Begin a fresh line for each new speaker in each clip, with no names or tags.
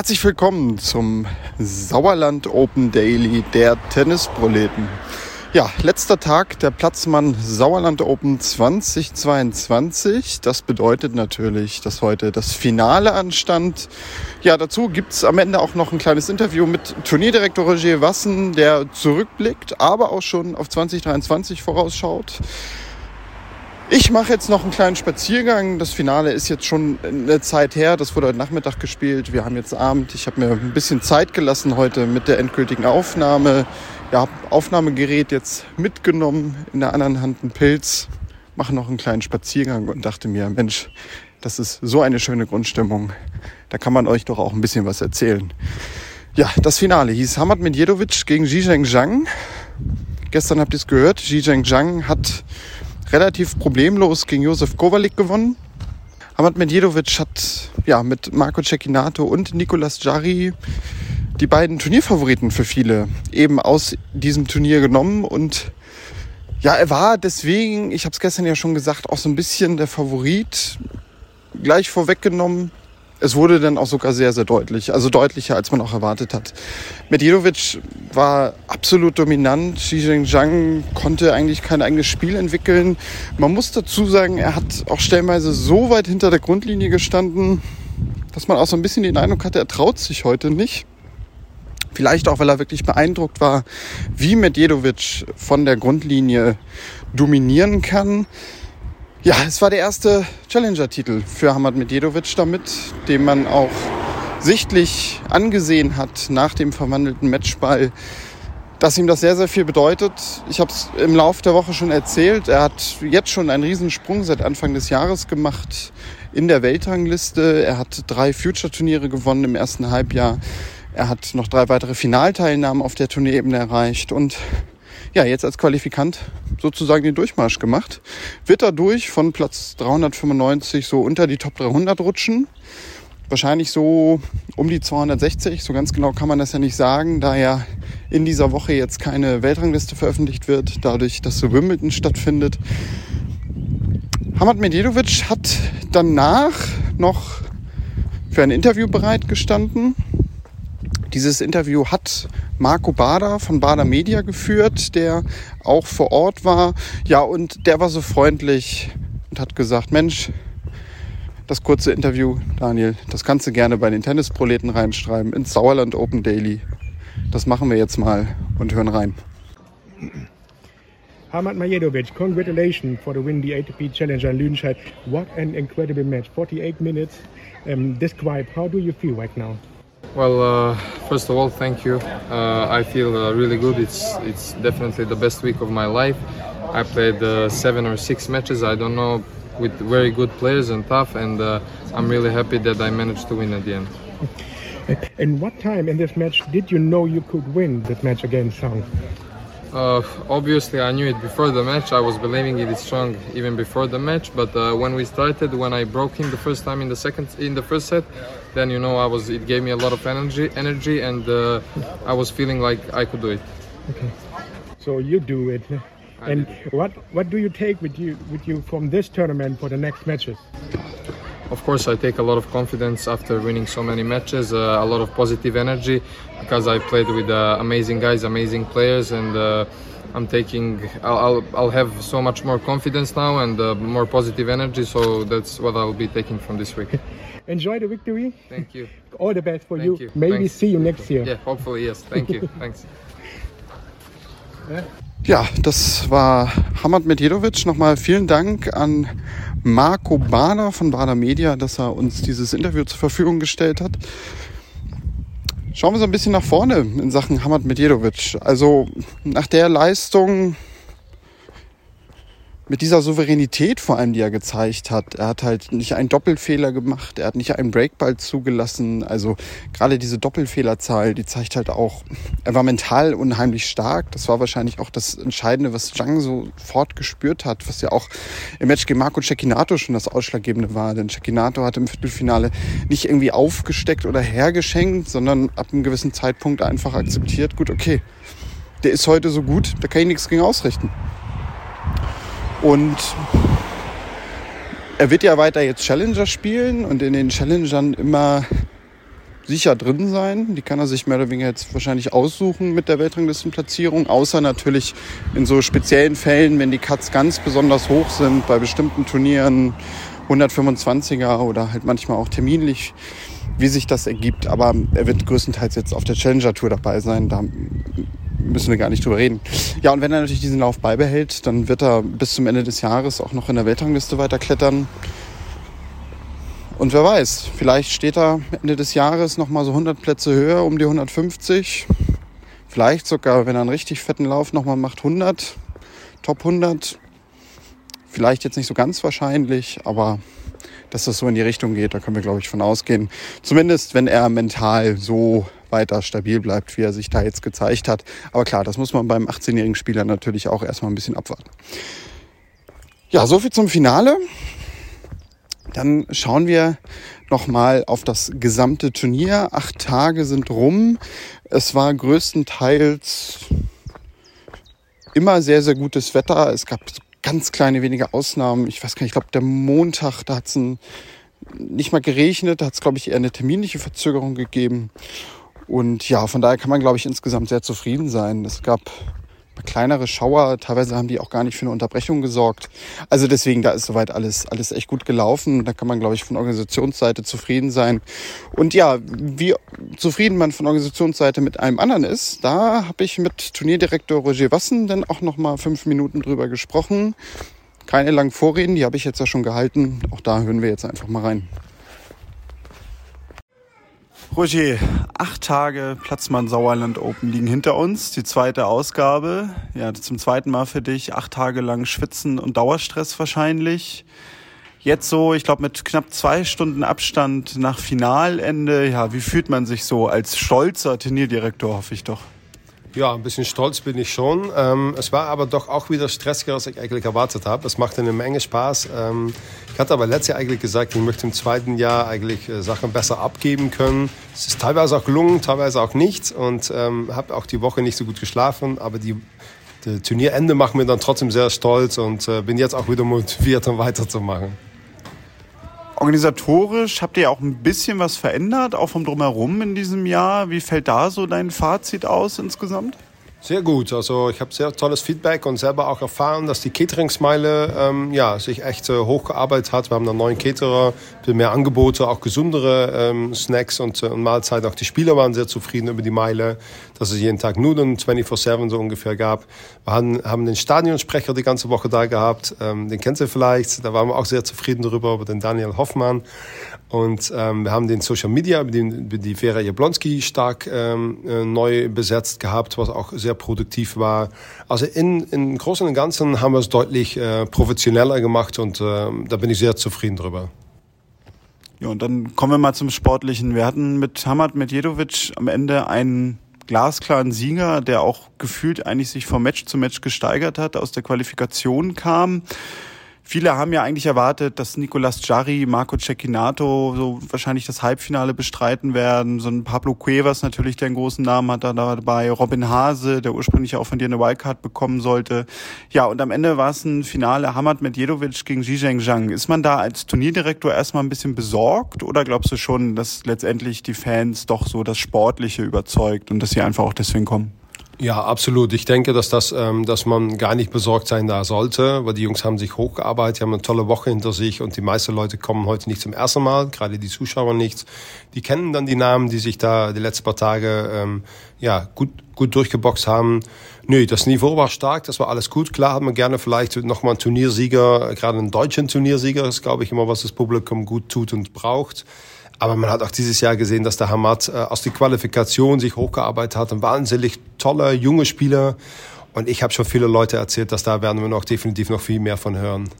Herzlich willkommen zum Sauerland Open Daily der Tennisproleten. Ja, letzter Tag der Platzmann Sauerland Open 2022. Das bedeutet natürlich, dass heute das Finale anstand. Ja, dazu gibt's am Ende auch noch ein kleines Interview mit Turnierdirektor Roger Wassen, der zurückblickt, aber auch schon auf 2023 vorausschaut. Ich mache jetzt noch einen kleinen Spaziergang. Das Finale ist jetzt schon eine Zeit her. Das wurde heute Nachmittag gespielt. Wir haben jetzt Abend. Ich habe mir ein bisschen Zeit gelassen heute mit der endgültigen Aufnahme. Ja, Aufnahmegerät jetzt mitgenommen. In der anderen Hand einen Pilz. Mache noch einen kleinen Spaziergang und dachte mir, Mensch, das ist so eine schöne Grundstimmung. Da kann man euch doch auch ein bisschen was erzählen. Ja, das Finale hieß Hamad Medjedovic gegen Zhizheng Zhang. Gestern habt ihr es gehört. Zhizheng Zhang hat relativ problemlos gegen Josef Kowalik gewonnen. Hamad Medjedovic hat ja, mit Marco Cecchinato und Nicolas Jarry die beiden Turnierfavoriten für viele eben aus diesem Turnier genommen und ja, er war deswegen, ich habe es gestern ja schon gesagt, auch so ein bisschen der Favorit gleich vorweggenommen es wurde dann auch sogar sehr, sehr deutlich. Also deutlicher, als man auch erwartet hat. Medjedovic war absolut dominant. Xi Jinping konnte eigentlich kein eigenes Spiel entwickeln. Man muss dazu sagen, er hat auch stellenweise so weit hinter der Grundlinie gestanden, dass man auch so ein bisschen den Eindruck hatte, er traut sich heute nicht. Vielleicht auch, weil er wirklich beeindruckt war, wie Medjedovic von der Grundlinie dominieren kann. Ja, es war der erste Challenger-Titel für Hamad Medjedovic damit, den man auch sichtlich angesehen hat nach dem verwandelten Matchball, dass ihm das sehr, sehr viel bedeutet. Ich habe es im Laufe der Woche schon erzählt. Er hat jetzt schon einen Riesensprung seit Anfang des Jahres gemacht in der Weltrangliste. Er hat drei Future-Turniere gewonnen im ersten Halbjahr. Er hat noch drei weitere Finalteilnahmen auf der Turnierebene erreicht und ja, jetzt als Qualifikant sozusagen den Durchmarsch gemacht. Wird dadurch von Platz 395 so unter die Top 300 rutschen. Wahrscheinlich so um die 260, so ganz genau kann man das ja nicht sagen, da ja in dieser Woche jetzt keine Weltrangliste veröffentlicht wird, dadurch, dass so Wimbledon stattfindet. Hamad Medjedovic hat danach noch für ein Interview bereitgestanden. Dieses Interview hat Marco Bader von Bader Media geführt, der auch vor Ort war. Ja, und der war so freundlich und hat gesagt, Mensch, das kurze Interview, Daniel, das kannst du gerne bei den Tennisproleten reinschreiben, ins Sauerland Open Daily. Das machen wir jetzt mal und hören rein.
Hamad Majedovic, congratulations for the win the ATP Challenger in Lüdenscheid. What an incredible match, 48 minutes. Um, describe, how do you feel right now?
Well, uh, first of all, thank you. Uh, I feel uh, really good. It's it's definitely the best week of my life. I played uh, seven or six matches. I don't know with very good players and tough, and uh, I'm really happy that I managed to win at the end.
And what time in this match did you know you could win this match against Song?
Uh, obviously, I knew it before the match. I was believing it is strong even before the match. But uh, when we started, when I broke him the first time in the second, in the first set, then you know I was. It gave me a lot of energy, energy, and uh, I was feeling like I could do it.
Okay, so you do it.
I
and
did.
what what do you take with you with you from this tournament for the next matches?
Of course, I take a lot of confidence after winning so many matches, uh, a lot of positive energy because I played with uh, amazing guys, amazing players, and uh, I'm taking. I'll, I'll, I'll have so much more confidence now and uh, more positive energy. So that's what I'll be taking from this week.
Enjoy the victory.
Thank you.
All the best for
Thank
you.
you.
Maybe
Thanks.
see you next year.
Yeah, hopefully yes. Thank you. Thanks.
Ja, das war Hamad Medjedovic. Nochmal vielen Dank an Marco Bader von Bader Media, dass er uns dieses Interview zur Verfügung gestellt hat. Schauen wir so ein bisschen nach vorne in Sachen Hamad Medjedovic. Also nach der Leistung mit dieser Souveränität vor allem, die er gezeigt hat. Er hat halt nicht einen Doppelfehler gemacht, er hat nicht einen Breakball zugelassen. Also gerade diese Doppelfehlerzahl, die zeigt halt auch, er war mental unheimlich stark. Das war wahrscheinlich auch das Entscheidende, was Zhang sofort gespürt hat, was ja auch im Match gegen Marco Cecchinato schon das Ausschlaggebende war. Denn Cecchinato hat im Viertelfinale nicht irgendwie aufgesteckt oder hergeschenkt, sondern ab einem gewissen Zeitpunkt einfach akzeptiert, gut, okay, der ist heute so gut, da kann ich nichts gegen ausrichten. Und er wird ja weiter jetzt Challenger spielen und in den Challengern immer sicher drin sein. Die kann er sich mehr oder weniger jetzt wahrscheinlich aussuchen mit der Weltranglistenplatzierung. Außer natürlich in so speziellen Fällen, wenn die Cuts ganz besonders hoch sind, bei bestimmten Turnieren 125er oder halt manchmal auch terminlich, wie sich das ergibt. Aber er wird größtenteils jetzt auf der Challenger Tour dabei sein. Da müssen wir gar nicht drüber reden. Ja, und wenn er natürlich diesen Lauf beibehält, dann wird er bis zum Ende des Jahres auch noch in der Weltrangliste weiterklettern. Und wer weiß, vielleicht steht er Ende des Jahres noch mal so 100 Plätze höher, um die 150. Vielleicht sogar, wenn er einen richtig fetten Lauf noch mal macht, 100, Top 100. Vielleicht jetzt nicht so ganz wahrscheinlich, aber dass das so in die Richtung geht, da können wir, glaube ich, von ausgehen. Zumindest, wenn er mental so weiter stabil bleibt, wie er sich da jetzt gezeigt hat. Aber klar, das muss man beim 18-jährigen Spieler natürlich auch erstmal ein bisschen abwarten. Ja, soviel zum Finale. Dann schauen wir nochmal auf das gesamte Turnier. Acht Tage sind rum. Es war größtenteils immer sehr, sehr gutes Wetter. Es gab ganz kleine wenige Ausnahmen. Ich weiß gar nicht, ich glaube, der Montag, da hat es nicht mal geregnet. Da hat es, glaube ich, eher eine terminliche Verzögerung gegeben. Und ja, von daher kann man, glaube ich, insgesamt sehr zufrieden sein. Es gab kleinere Schauer. Teilweise haben die auch gar nicht für eine Unterbrechung gesorgt. Also deswegen, da ist soweit alles, alles echt gut gelaufen. Da kann man, glaube ich, von Organisationsseite zufrieden sein. Und ja, wie zufrieden man von Organisationsseite mit einem anderen ist, da habe ich mit Turnierdirektor Roger Wassen dann auch noch mal fünf Minuten drüber gesprochen. Keine langen Vorreden, die habe ich jetzt ja schon gehalten. Auch da hören wir jetzt einfach mal rein. Roger, acht Tage Platzmann Sauerland Open liegen hinter uns. Die zweite Ausgabe. Ja, zum zweiten Mal für dich. Acht Tage lang Schwitzen und Dauerstress wahrscheinlich. Jetzt so, ich glaube, mit knapp zwei Stunden Abstand nach Finalende. Ja, wie fühlt man sich so als stolzer Turnierdirektor, hoffe ich doch?
Ja, ein bisschen stolz bin ich schon. Ähm, es war aber doch auch wieder stressiger, als ich eigentlich erwartet habe. Es machte eine Menge Spaß. Ähm, ich hatte aber letztes Jahr eigentlich gesagt, ich möchte im zweiten Jahr eigentlich äh, Sachen besser abgeben können. Es ist teilweise auch gelungen, teilweise auch nicht. Und ähm, habe auch die Woche nicht so gut geschlafen. Aber die, die Turnierende macht mir dann trotzdem sehr stolz und äh, bin jetzt auch wieder motiviert, um weiterzumachen.
Organisatorisch habt ihr auch ein bisschen was verändert, auch vom Drumherum in diesem Jahr. Wie fällt da so dein Fazit aus insgesamt?
Sehr gut. Also ich habe sehr tolles Feedback und selber auch erfahren, dass die Cateringsmeile ähm, ja, sich echt äh, hochgearbeitet hat. Wir haben einen neuen Caterer, viel mehr Angebote, auch gesundere ähm, Snacks und, äh, und Mahlzeiten. Auch die Spieler waren sehr zufrieden über die Meile, dass es jeden Tag Nudeln 24-7 so ungefähr gab. Wir haben, haben den Stadionsprecher die ganze Woche da gehabt. Ähm, den kennt ihr vielleicht. Da waren wir auch sehr zufrieden darüber, über den Daniel Hoffmann. Und ähm, wir haben den Social Media die, die Vera Jablonski stark ähm, äh, neu besetzt gehabt, was auch sehr produktiv war. Also in, in Großen und Ganzen haben wir es deutlich äh, professioneller gemacht und äh, da bin ich sehr zufrieden drüber.
Ja, und dann kommen wir mal zum Sportlichen. Wir hatten mit Hamad Medjedovic am Ende einen glasklaren Sieger, der auch gefühlt eigentlich sich vom Match zu Match gesteigert hat, aus der Qualifikation kam. Viele haben ja eigentlich erwartet, dass Nicolas Jarry, Marco Cecchinato so wahrscheinlich das Halbfinale bestreiten werden. So ein Pablo Cuevas natürlich, der einen großen Namen hat, da dabei. Robin Hase, der ursprünglich auch von dir eine Wildcard bekommen sollte. Ja, und am Ende war es ein Finale Hamad Medjedovic gegen Zhizheng Zhang. Ist man da als Turnierdirektor erstmal ein bisschen besorgt oder glaubst du schon, dass letztendlich die Fans doch so das Sportliche überzeugt und dass sie einfach auch deswegen kommen?
Ja, absolut. Ich denke, dass das, ähm, dass man gar nicht besorgt sein da sollte, weil die Jungs haben sich hochgearbeitet, haben eine tolle Woche hinter sich und die meisten Leute kommen heute nicht zum ersten Mal, gerade die Zuschauer nicht. Die kennen dann die Namen, die sich da die letzten paar Tage ähm, ja gut gut durchgeboxt haben. Nö, das Niveau war stark, das war alles gut. Klar hat man gerne vielleicht nochmal einen Turniersieger, gerade einen deutschen Turniersieger, ist, glaube ich, immer, was das Publikum gut tut und braucht. Aber man hat auch dieses Jahr gesehen, dass der Hamad äh, aus der Qualifikation sich hochgearbeitet hat. Ein wahnsinnig toller, junger Spieler. Und ich habe schon viele Leute erzählt, dass da werden wir noch definitiv noch viel mehr von hören.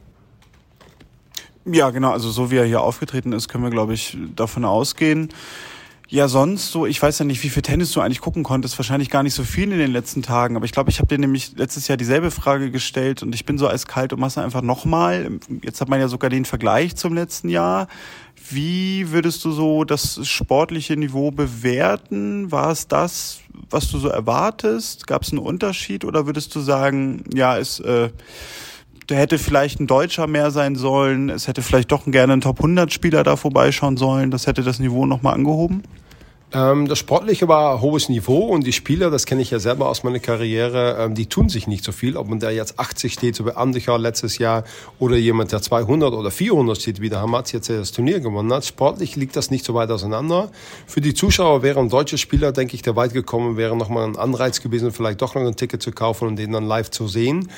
Ja, genau. Also so wie er hier aufgetreten ist, können wir, glaube ich, davon ausgehen. Ja, sonst so, ich weiß ja nicht, wie viel Tennis du eigentlich gucken konntest. Wahrscheinlich gar nicht so viel in den letzten Tagen. Aber ich glaube, ich habe dir nämlich letztes Jahr dieselbe Frage gestellt und ich bin so eiskalt und mach's einfach nochmal. Jetzt hat man ja sogar den Vergleich zum letzten Jahr. Wie würdest du so das sportliche Niveau bewerten? War es das, was du so erwartest? Gab es einen Unterschied oder würdest du sagen, ja, es äh, hätte vielleicht ein Deutscher mehr sein sollen, es hätte vielleicht doch gerne ein Top 100 Spieler da vorbeischauen sollen, das hätte das Niveau nochmal angehoben?
Ähm, das Sportliche war hohes Niveau und die Spieler, das kenne ich ja selber aus meiner Karriere, ähm, die tun sich nicht so viel. Ob man da jetzt 80 steht, so wie Andicher letztes Jahr, oder jemand, der 200 oder 400 steht, wie der Hamatz jetzt das Turnier gewonnen hat. Sportlich liegt das nicht so weit auseinander. Für die Zuschauer wären deutsche Spieler, denke ich, der weit gekommen wäre, nochmal ein Anreiz gewesen, vielleicht doch noch ein Ticket zu kaufen und den dann live zu sehen.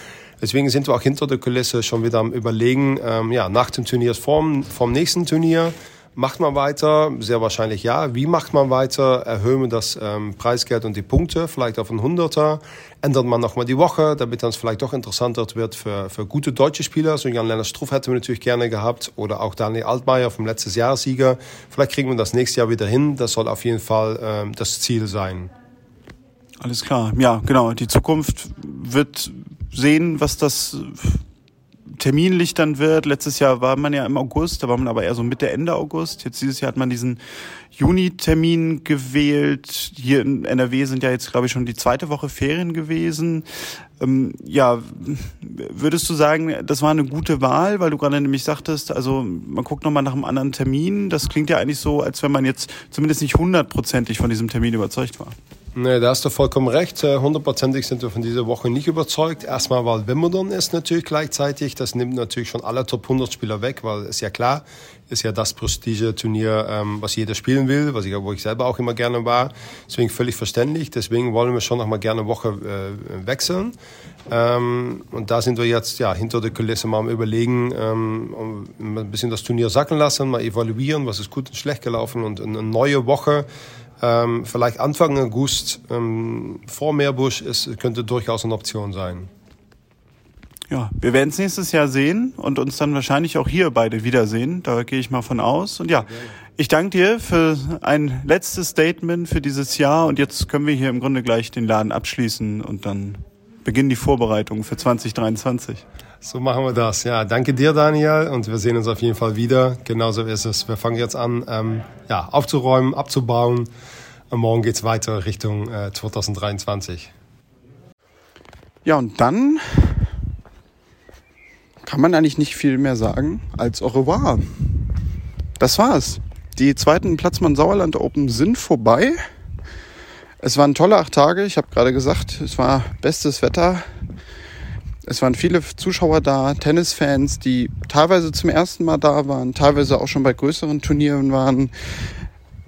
Deswegen sind wir auch hinter der Kulisse schon wieder am Überlegen, ähm, ja, nach dem Turnier vom, vom nächsten Turnier, Macht man weiter? Sehr wahrscheinlich ja. Wie macht man weiter? Erhöhen wir das ähm, Preisgeld und die Punkte, vielleicht auf ein Hunderter? Ändert man nochmal die Woche, damit dann vielleicht doch interessanter wird für, für gute deutsche Spieler? So Jan-Lennart Struff hätten wir natürlich gerne gehabt oder auch Daniel Altmaier vom letztes Jahr Sieger. Vielleicht kriegen wir das nächste Jahr wieder hin. Das soll auf jeden Fall ähm, das Ziel sein.
Alles klar. Ja, genau. Die Zukunft wird sehen, was das terminlich dann wird. Letztes Jahr war man ja im August, da war man aber eher so Mitte, Ende August. Jetzt dieses Jahr hat man diesen Juni-Termin gewählt. Hier in NRW sind ja jetzt, glaube ich, schon die zweite Woche Ferien gewesen. Ähm, ja, würdest du sagen, das war eine gute Wahl, weil du gerade nämlich sagtest, also man guckt nochmal nach einem anderen Termin. Das klingt ja eigentlich so, als wenn man jetzt zumindest nicht hundertprozentig von diesem Termin überzeugt war.
Nee, da hast du vollkommen recht. Äh, hundertprozentig sind wir von dieser Woche nicht überzeugt. Erstmal, weil Wimbledon ist natürlich gleichzeitig. Das nimmt natürlich schon alle Top 100 Spieler weg, weil ist ja klar, ist ja das Prestige-Turnier, ähm, was jeder spielen will, was ich, wo ich selber auch immer gerne war. Deswegen völlig verständlich. Deswegen wollen wir schon noch mal gerne eine Woche äh, wechseln. Ähm, und da sind wir jetzt ja hinter der Kulisse mal am überlegen, ähm, ein bisschen das Turnier sacken lassen, mal evaluieren, was ist gut und schlecht gelaufen und eine neue Woche ähm, vielleicht Anfang August ähm, vor Meerbusch ist, könnte durchaus eine Option sein.
Ja, wir werden es nächstes Jahr sehen und uns dann wahrscheinlich auch hier beide wiedersehen. Da gehe ich mal von aus. Und ja, ich danke dir für ein letztes Statement für dieses Jahr. Und jetzt können wir hier im Grunde gleich den Laden abschließen und dann beginnen die Vorbereitungen für 2023.
So machen wir das. Ja, danke dir, Daniel. Und wir sehen uns auf jeden Fall wieder. Genauso ist es. Wir fangen jetzt an, ähm, ja, aufzuräumen, abzubauen. Und morgen es weiter Richtung äh, 2023.
Ja, und dann kann man eigentlich nicht viel mehr sagen als au revoir. Das war's. Die zweiten Platzmann Sauerland Open sind vorbei. Es waren tolle acht Tage. Ich habe gerade gesagt, es war bestes Wetter. Es waren viele Zuschauer da, Tennisfans, die teilweise zum ersten Mal da waren, teilweise auch schon bei größeren Turnieren waren.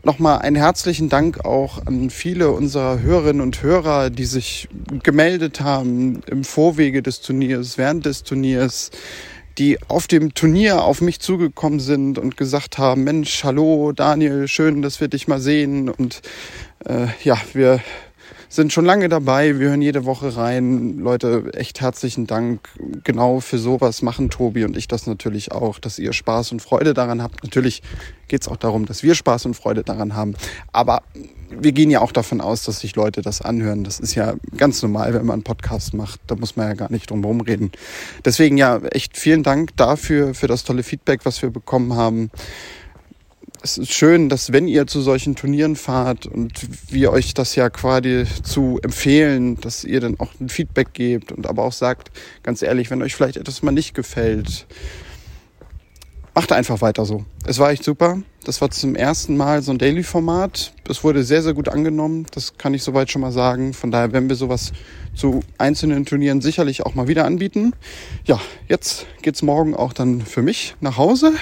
Nochmal einen herzlichen Dank auch an viele unserer Hörerinnen und Hörer, die sich gemeldet haben im Vorwege des Turniers, während des Turniers, die auf dem Turnier auf mich zugekommen sind und gesagt haben, Mensch, hallo Daniel, schön, dass wir dich mal sehen. Und äh, ja, wir sind schon lange dabei. Wir hören jede Woche rein. Leute, echt herzlichen Dank. Genau für sowas machen Tobi und ich das natürlich auch, dass ihr Spaß und Freude daran habt. Natürlich geht es auch darum, dass wir Spaß und Freude daran haben. Aber wir gehen ja auch davon aus, dass sich Leute das anhören. Das ist ja ganz normal, wenn man einen Podcast macht. Da muss man ja gar nicht drum herum reden. Deswegen ja, echt vielen Dank dafür, für das tolle Feedback, was wir bekommen haben es ist schön, dass wenn ihr zu solchen Turnieren fahrt und wir euch das ja quasi zu empfehlen, dass ihr dann auch ein Feedback gebt und aber auch sagt, ganz ehrlich, wenn euch vielleicht etwas mal nicht gefällt, macht einfach weiter so. Es war echt super. Das war zum ersten Mal so ein Daily-Format. Es wurde sehr, sehr gut angenommen. Das kann ich soweit schon mal sagen. Von daher werden wir sowas zu einzelnen Turnieren sicherlich auch mal wieder anbieten. Ja, jetzt geht's morgen auch dann für mich nach Hause.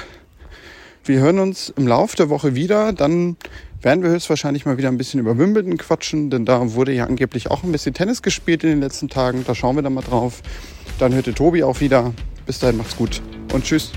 Wir hören uns im Laufe der Woche wieder. Dann werden wir höchstwahrscheinlich mal wieder ein bisschen über Wimbledon quatschen, denn da wurde ja angeblich auch ein bisschen Tennis gespielt in den letzten Tagen. Da schauen wir dann mal drauf. Dann hörte Tobi auch wieder. Bis dahin macht's gut und tschüss.